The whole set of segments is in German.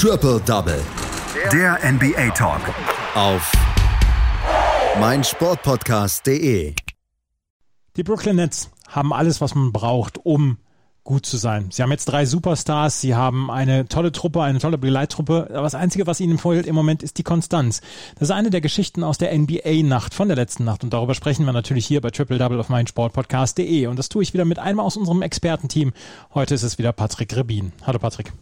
Triple Double. Der NBA Talk. Auf meinsportpodcast.de. Die Brooklyn Nets haben alles, was man braucht, um gut zu sein. Sie haben jetzt drei Superstars, sie haben eine tolle Truppe, eine tolle Begleittruppe. Aber das Einzige, was ihnen fehlt im Moment, ist die Konstanz. Das ist eine der Geschichten aus der NBA-Nacht, von der letzten Nacht. Und darüber sprechen wir natürlich hier bei Triple Double auf meinsportpodcast.de. Und das tue ich wieder mit einem aus unserem Expertenteam. Heute ist es wieder Patrick Rebin. Hallo Patrick.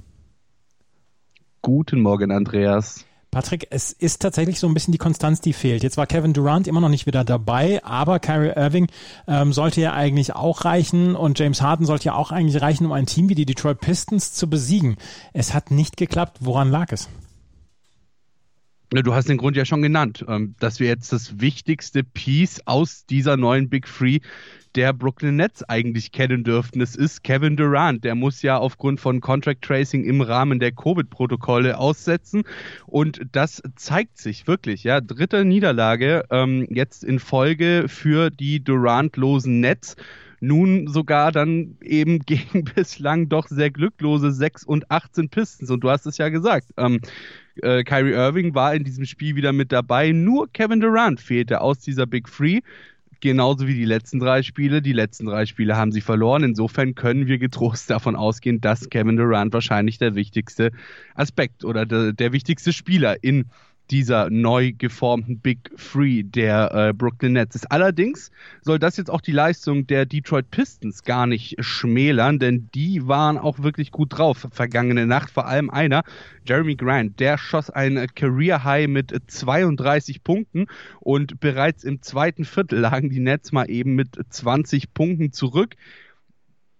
Guten Morgen, Andreas. Patrick, es ist tatsächlich so ein bisschen die Konstanz, die fehlt. Jetzt war Kevin Durant immer noch nicht wieder dabei, aber Kyrie Irving ähm, sollte ja eigentlich auch reichen und James Harden sollte ja auch eigentlich reichen, um ein Team wie die Detroit Pistons zu besiegen. Es hat nicht geklappt. Woran lag es? Du hast den Grund ja schon genannt, ähm, dass wir jetzt das wichtigste Piece aus dieser neuen Big Free der Brooklyn Nets eigentlich kennen dürften. Es ist Kevin Durant. Der muss ja aufgrund von Contract Tracing im Rahmen der Covid-Protokolle aussetzen. Und das zeigt sich wirklich. Ja, dritte Niederlage ähm, jetzt in Folge für die Durant-losen Nets nun sogar dann eben gegen bislang doch sehr glücklose 6 und 18 Pistons. Und du hast es ja gesagt. Ähm, äh, Kyrie Irving war in diesem Spiel wieder mit dabei. Nur Kevin Durant fehlte aus dieser Big Free genauso wie die letzten drei Spiele. Die letzten drei Spiele haben sie verloren. Insofern können wir getrost davon ausgehen, dass Kevin Durant wahrscheinlich der wichtigste Aspekt oder der, der wichtigste Spieler in dieser neu geformten Big Three der äh, Brooklyn Nets ist. Allerdings soll das jetzt auch die Leistung der Detroit Pistons gar nicht schmälern, denn die waren auch wirklich gut drauf vergangene Nacht. Vor allem einer, Jeremy Grant, der schoss ein Career High mit 32 Punkten und bereits im zweiten Viertel lagen die Nets mal eben mit 20 Punkten zurück.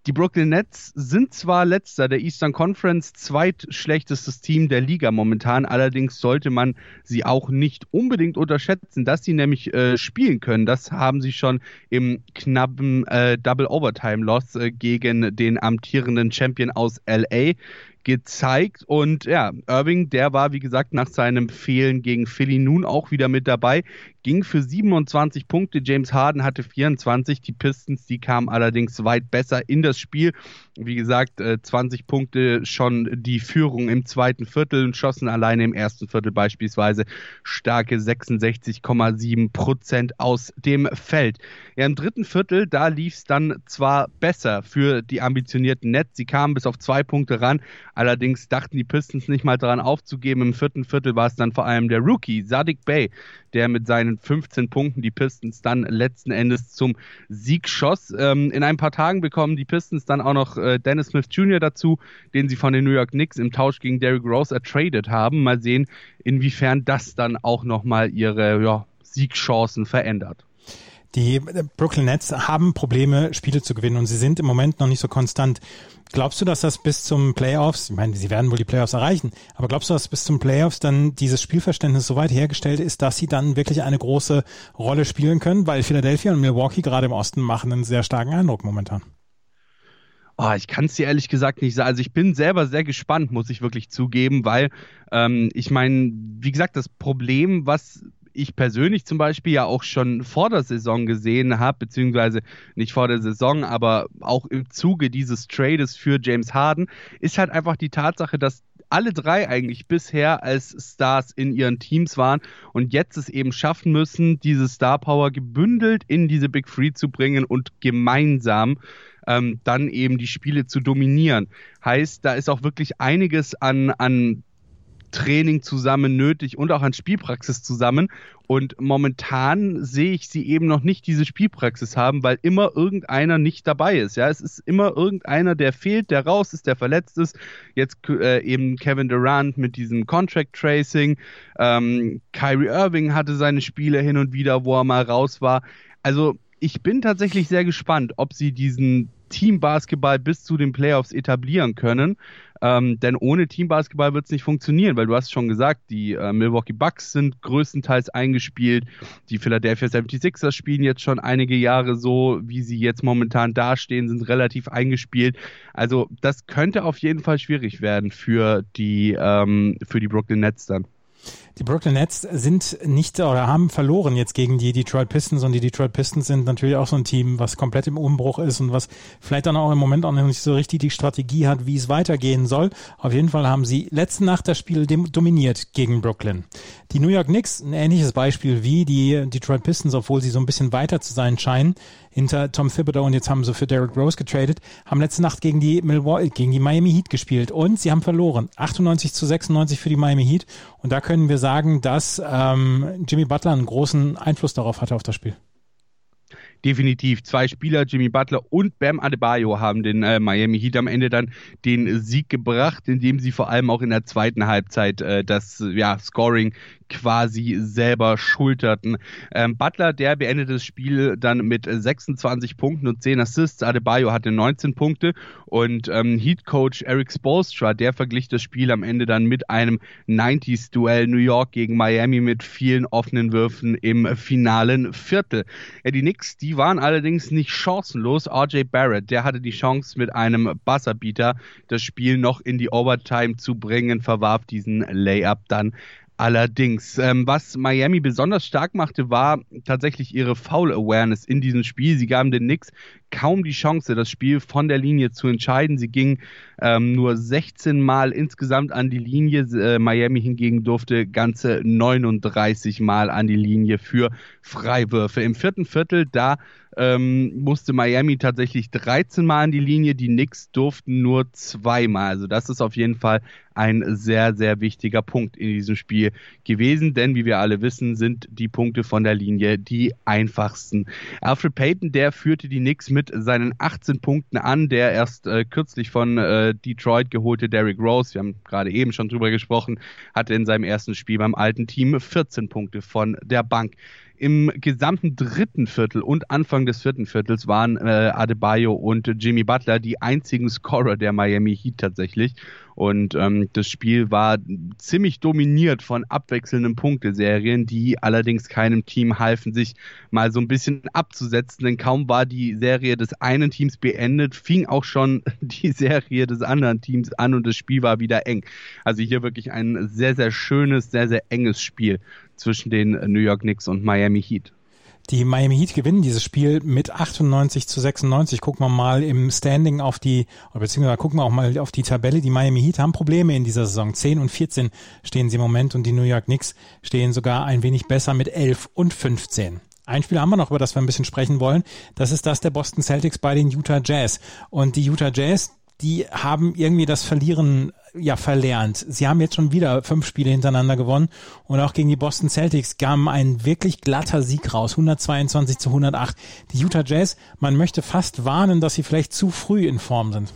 Die Brooklyn Nets sind zwar letzter der Eastern Conference, zweitschlechtestes Team der Liga momentan, allerdings sollte man sie auch nicht unbedingt unterschätzen, dass sie nämlich äh, spielen können. Das haben sie schon im knappen äh, Double Overtime Loss äh, gegen den amtierenden Champion aus LA gezeigt. Und ja, Irving, der war, wie gesagt, nach seinem Fehlen gegen Philly nun auch wieder mit dabei, ging für 27 Punkte. James Harden hatte 24. Die Pistons, die kamen allerdings weit besser in das Spiel. Wie gesagt, 20 äh, Punkte schon die Führung im zweiten Viertel und schossen alleine im ersten Viertel beispielsweise starke 66,7 Prozent aus dem Feld. Ja, im dritten Viertel, da lief es dann zwar besser für die ambitionierten Nets. Sie kamen bis auf zwei Punkte ran, Allerdings dachten die Pistons nicht mal daran aufzugeben. Im vierten Viertel war es dann vor allem der Rookie, Sadik Bey, der mit seinen 15 Punkten die Pistons dann letzten Endes zum Sieg schoss. Ähm, in ein paar Tagen bekommen die Pistons dann auch noch äh, Dennis Smith Jr. dazu, den sie von den New York Knicks im Tausch gegen Derrick Rose ertradet haben. Mal sehen, inwiefern das dann auch nochmal ihre ja, Siegchancen verändert. Die Brooklyn Nets haben Probleme, Spiele zu gewinnen und sie sind im Moment noch nicht so konstant. Glaubst du, dass das bis zum Playoffs, ich meine, sie werden wohl die Playoffs erreichen, aber glaubst du, dass bis zum Playoffs dann dieses Spielverständnis so weit hergestellt ist, dass sie dann wirklich eine große Rolle spielen können? Weil Philadelphia und Milwaukee gerade im Osten machen einen sehr starken Eindruck momentan. Oh, ich kann es dir ehrlich gesagt nicht sagen. Also ich bin selber sehr gespannt, muss ich wirklich zugeben, weil ähm, ich meine, wie gesagt, das Problem, was ich persönlich zum Beispiel ja auch schon vor der Saison gesehen habe, beziehungsweise nicht vor der Saison, aber auch im Zuge dieses Trades für James Harden, ist halt einfach die Tatsache, dass alle drei eigentlich bisher als Stars in ihren Teams waren und jetzt es eben schaffen müssen, diese Star Power gebündelt in diese Big Three zu bringen und gemeinsam ähm, dann eben die Spiele zu dominieren. Heißt, da ist auch wirklich einiges an, an Training zusammen nötig und auch an Spielpraxis zusammen. Und momentan sehe ich sie eben noch nicht diese Spielpraxis haben, weil immer irgendeiner nicht dabei ist. Ja, es ist immer irgendeiner, der fehlt, der raus ist, der verletzt ist. Jetzt äh, eben Kevin Durant mit diesem Contract Tracing. Ähm, Kyrie Irving hatte seine Spiele hin und wieder, wo er mal raus war. Also ich bin tatsächlich sehr gespannt, ob sie diesen Teambasketball bis zu den Playoffs etablieren können. Ähm, denn ohne Teambasketball wird es nicht funktionieren, weil du hast schon gesagt, die äh, Milwaukee Bucks sind größtenteils eingespielt. Die Philadelphia 76ers spielen jetzt schon einige Jahre so, wie sie jetzt momentan dastehen, sind relativ eingespielt. Also das könnte auf jeden Fall schwierig werden für die, ähm, für die Brooklyn Nets dann. Die Brooklyn Nets sind nicht oder haben verloren jetzt gegen die Detroit Pistons und die Detroit Pistons sind natürlich auch so ein Team, was komplett im Umbruch ist und was vielleicht dann auch im Moment auch noch nicht so richtig die Strategie hat, wie es weitergehen soll. Auf jeden Fall haben sie letzte Nacht das Spiel dominiert gegen Brooklyn. Die New York Knicks, ein ähnliches Beispiel wie die Detroit Pistons, obwohl sie so ein bisschen weiter zu sein scheinen, hinter Tom Thibodeau und jetzt haben sie für Derrick Rose getradet, haben letzte Nacht gegen die Milwaukee, gegen die Miami Heat gespielt und sie haben verloren. 98 zu 96 für die Miami Heat. Und da können wir sagen, dass ähm, Jimmy Butler einen großen Einfluss darauf hatte auf das Spiel definitiv. Zwei Spieler, Jimmy Butler und Bam Adebayo, haben den äh, Miami Heat am Ende dann den Sieg gebracht, indem sie vor allem auch in der zweiten Halbzeit äh, das ja, Scoring quasi selber schulterten. Ähm, Butler, der beendet das Spiel dann mit 26 Punkten und 10 Assists. Adebayo hatte 19 Punkte und ähm, Heat Coach Eric Spolstra, der verglich das Spiel am Ende dann mit einem 90s-Duell New York gegen Miami mit vielen offenen Würfen im finalen Viertel. Ja, die Knicks, die waren allerdings nicht chancenlos. RJ Barrett, der hatte die Chance mit einem Buzzerbeater das Spiel noch in die Overtime zu bringen, verwarf diesen Layup dann Allerdings, ähm, was Miami besonders stark machte, war tatsächlich ihre Foul Awareness in diesem Spiel. Sie gaben den Knicks kaum die Chance, das Spiel von der Linie zu entscheiden. Sie gingen ähm, nur 16 Mal insgesamt an die Linie. Äh, Miami hingegen durfte ganze 39 Mal an die Linie für Freiwürfe. Im vierten Viertel, da ähm, musste Miami tatsächlich 13 Mal an die Linie, die Knicks durften nur zweimal. Also das ist auf jeden Fall ein sehr, sehr wichtiger Punkt in diesem Spiel gewesen, denn wie wir alle wissen, sind die Punkte von der Linie die einfachsten. Alfred Payton, der führte die Knicks mit seinen 18 Punkten an, der erst äh, kürzlich von äh, Detroit geholte Derrick Rose, wir haben gerade eben schon drüber gesprochen, hatte in seinem ersten Spiel beim alten Team 14 Punkte von der Bank. Im gesamten dritten Viertel und Anfang des vierten Viertels waren äh, Adebayo und Jimmy Butler die einzigen Scorer der Miami Heat tatsächlich. Und ähm, das Spiel war ziemlich dominiert von abwechselnden Punkteserien, die allerdings keinem Team halfen, sich mal so ein bisschen abzusetzen. Denn kaum war die Serie des einen Teams beendet, fing auch schon die Serie des anderen Teams an und das Spiel war wieder eng. Also hier wirklich ein sehr, sehr schönes, sehr, sehr enges Spiel zwischen den New York Knicks und Miami Heat. Die Miami Heat gewinnen dieses Spiel mit 98 zu 96. Gucken wir mal im Standing auf die, beziehungsweise gucken wir auch mal auf die Tabelle. Die Miami Heat haben Probleme in dieser Saison. 10 und 14 stehen sie im Moment und die New York Knicks stehen sogar ein wenig besser mit 11 und 15. Ein Spiel haben wir noch, über das wir ein bisschen sprechen wollen. Das ist das der Boston Celtics bei den Utah Jazz. Und die Utah Jazz, die haben irgendwie das Verlieren ja verlernt. Sie haben jetzt schon wieder fünf Spiele hintereinander gewonnen und auch gegen die Boston Celtics kam ein wirklich glatter Sieg raus, 122 zu 108. Die Utah Jazz, man möchte fast warnen, dass sie vielleicht zu früh in Form sind.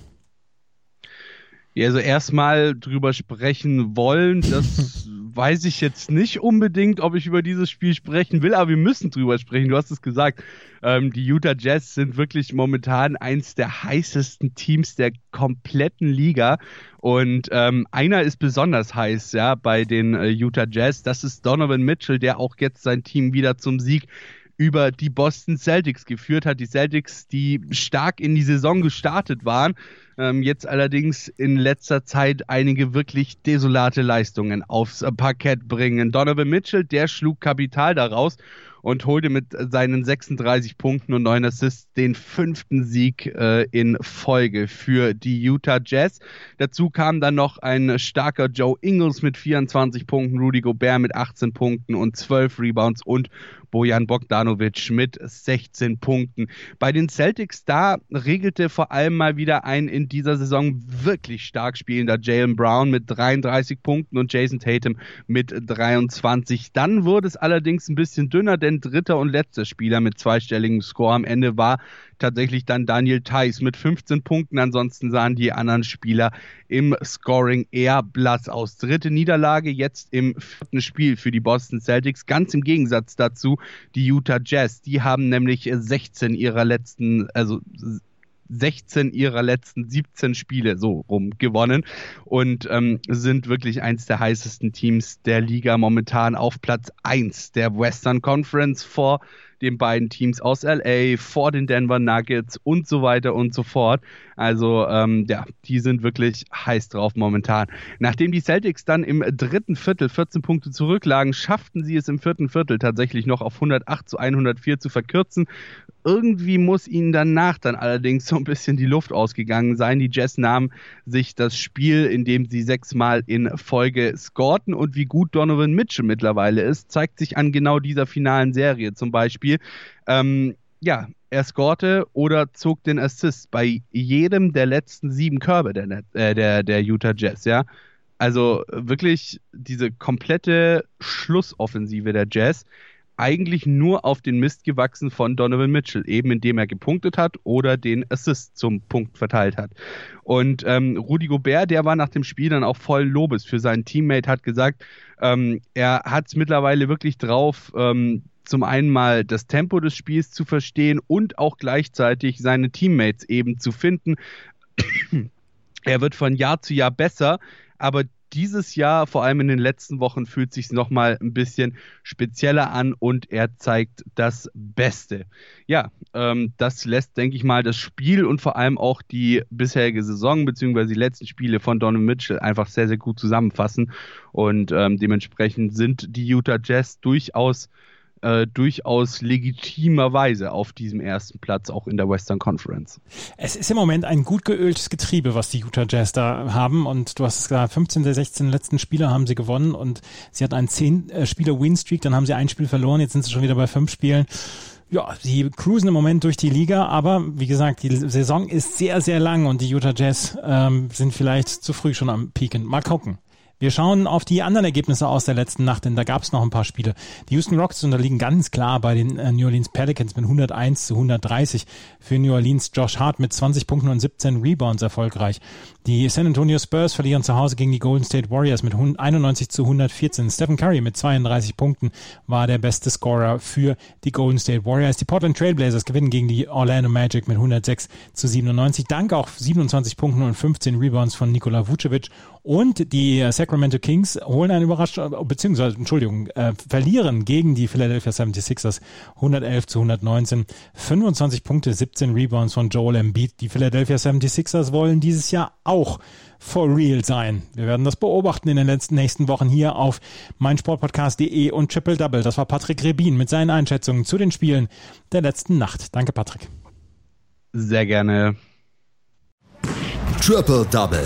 Ja, also erstmal drüber sprechen wollen, das weiß ich jetzt nicht unbedingt, ob ich über dieses Spiel sprechen will, aber wir müssen drüber sprechen. Du hast es gesagt. Ähm, die Utah Jazz sind wirklich momentan eins der heißesten Teams der kompletten Liga. Und ähm, einer ist besonders heiß, ja, bei den äh, Utah Jazz. Das ist Donovan Mitchell, der auch jetzt sein Team wieder zum Sieg über die Boston Celtics geführt hat. Die Celtics, die stark in die Saison gestartet waren, ähm, jetzt allerdings in letzter Zeit einige wirklich desolate Leistungen aufs Parkett bringen. Donovan Mitchell, der schlug Kapital daraus und holte mit seinen 36 Punkten und 9 Assists den fünften Sieg äh, in Folge für die Utah Jazz. Dazu kam dann noch ein starker Joe Ingles mit 24 Punkten, Rudy Gobert mit 18 Punkten und 12 Rebounds und Bojan Bogdanovic mit 16 Punkten. Bei den Celtics, da regelte vor allem mal wieder ein in dieser Saison wirklich stark spielender Jalen Brown mit 33 Punkten und Jason Tatum mit 23. Dann wurde es allerdings ein bisschen dünner, denn dritter und letzter Spieler mit zweistelligem Score am Ende war tatsächlich dann Daniel Theiss mit 15 Punkten. Ansonsten sahen die anderen Spieler im Scoring eher blass aus. Dritte Niederlage jetzt im vierten Spiel für die Boston Celtics. Ganz im Gegensatz dazu die Utah Jazz. Die haben nämlich 16 ihrer letzten, also 16 ihrer letzten 17 Spiele so rum gewonnen und ähm, sind wirklich eins der heißesten Teams der Liga momentan auf Platz 1 der Western Conference vor den beiden Teams aus LA, vor den Denver Nuggets und so weiter und so fort. Also ähm, ja, die sind wirklich heiß drauf momentan. Nachdem die Celtics dann im dritten Viertel 14 Punkte zurücklagen, schafften sie es im vierten Viertel tatsächlich noch auf 108 zu 104 zu verkürzen. Irgendwie muss ihnen danach dann allerdings so ein bisschen die Luft ausgegangen sein. Die Jazz nahmen sich das Spiel, in dem sie sechsmal in Folge scorten und wie gut Donovan Mitchell mittlerweile ist, zeigt sich an genau dieser finalen Serie zum Beispiel. Ähm, ja, er scorte oder zog den Assist bei jedem der letzten sieben Körbe der, äh, der, der Utah Jazz, ja. Also wirklich diese komplette Schlussoffensive der Jazz eigentlich nur auf den Mist gewachsen von Donovan Mitchell, eben indem er gepunktet hat oder den Assist zum Punkt verteilt hat. Und ähm, Rudi Gobert, der war nach dem Spiel dann auch voll Lobes für seinen Teammate, hat gesagt, ähm, er hat es mittlerweile wirklich drauf, ähm, zum einen mal das Tempo des Spiels zu verstehen und auch gleichzeitig seine Teammates eben zu finden. er wird von Jahr zu Jahr besser, aber dieses Jahr, vor allem in den letzten Wochen, fühlt sich noch mal ein bisschen spezieller an und er zeigt das Beste. Ja, ähm, das lässt, denke ich mal, das Spiel und vor allem auch die bisherige Saison bzw. die letzten Spiele von Donovan Mitchell einfach sehr, sehr gut zusammenfassen und ähm, dementsprechend sind die Utah Jazz durchaus äh, durchaus legitimerweise auf diesem ersten Platz auch in der Western Conference. Es ist im Moment ein gut geöltes Getriebe, was die Utah Jazz da haben und du hast es gesagt, 15 der 16 letzten Spieler haben sie gewonnen und sie hatten einen 10 äh, dann haben sie ein Spiel verloren, jetzt sind sie schon wieder bei fünf Spielen. Ja, sie cruisen im Moment durch die Liga, aber wie gesagt, die Saison ist sehr, sehr lang und die Utah Jazz ähm, sind vielleicht zu früh schon am Pieken. Mal gucken. Wir schauen auf die anderen Ergebnisse aus der letzten Nacht, denn da gab es noch ein paar Spiele. Die Houston Rockets unterliegen ganz klar bei den äh, New Orleans Pelicans mit 101 zu 130. Für New Orleans Josh Hart mit 20 Punkten und 17 Rebounds erfolgreich. Die San Antonio Spurs verlieren zu Hause gegen die Golden State Warriors mit 91 zu 114. Stephen Curry mit 32 Punkten war der beste Scorer für die Golden State Warriors. Die Portland Trailblazers gewinnen gegen die Orlando Magic mit 106 zu 97. Dank auch 27 Punkten und 15 Rebounds von Nikola Vucevic. Und die Sacramento Kings holen einen Überraschung, beziehungsweise, Entschuldigung, äh, verlieren gegen die Philadelphia 76ers 111 zu 119. 25 Punkte, 17 Rebounds von Joel Embiid. Die Philadelphia 76ers wollen dieses Jahr auch for real sein. Wir werden das beobachten in den letzten nächsten Wochen hier auf meinsportpodcast.de und Triple Double. Das war Patrick Rebin mit seinen Einschätzungen zu den Spielen der letzten Nacht. Danke, Patrick. Sehr gerne. Triple Double.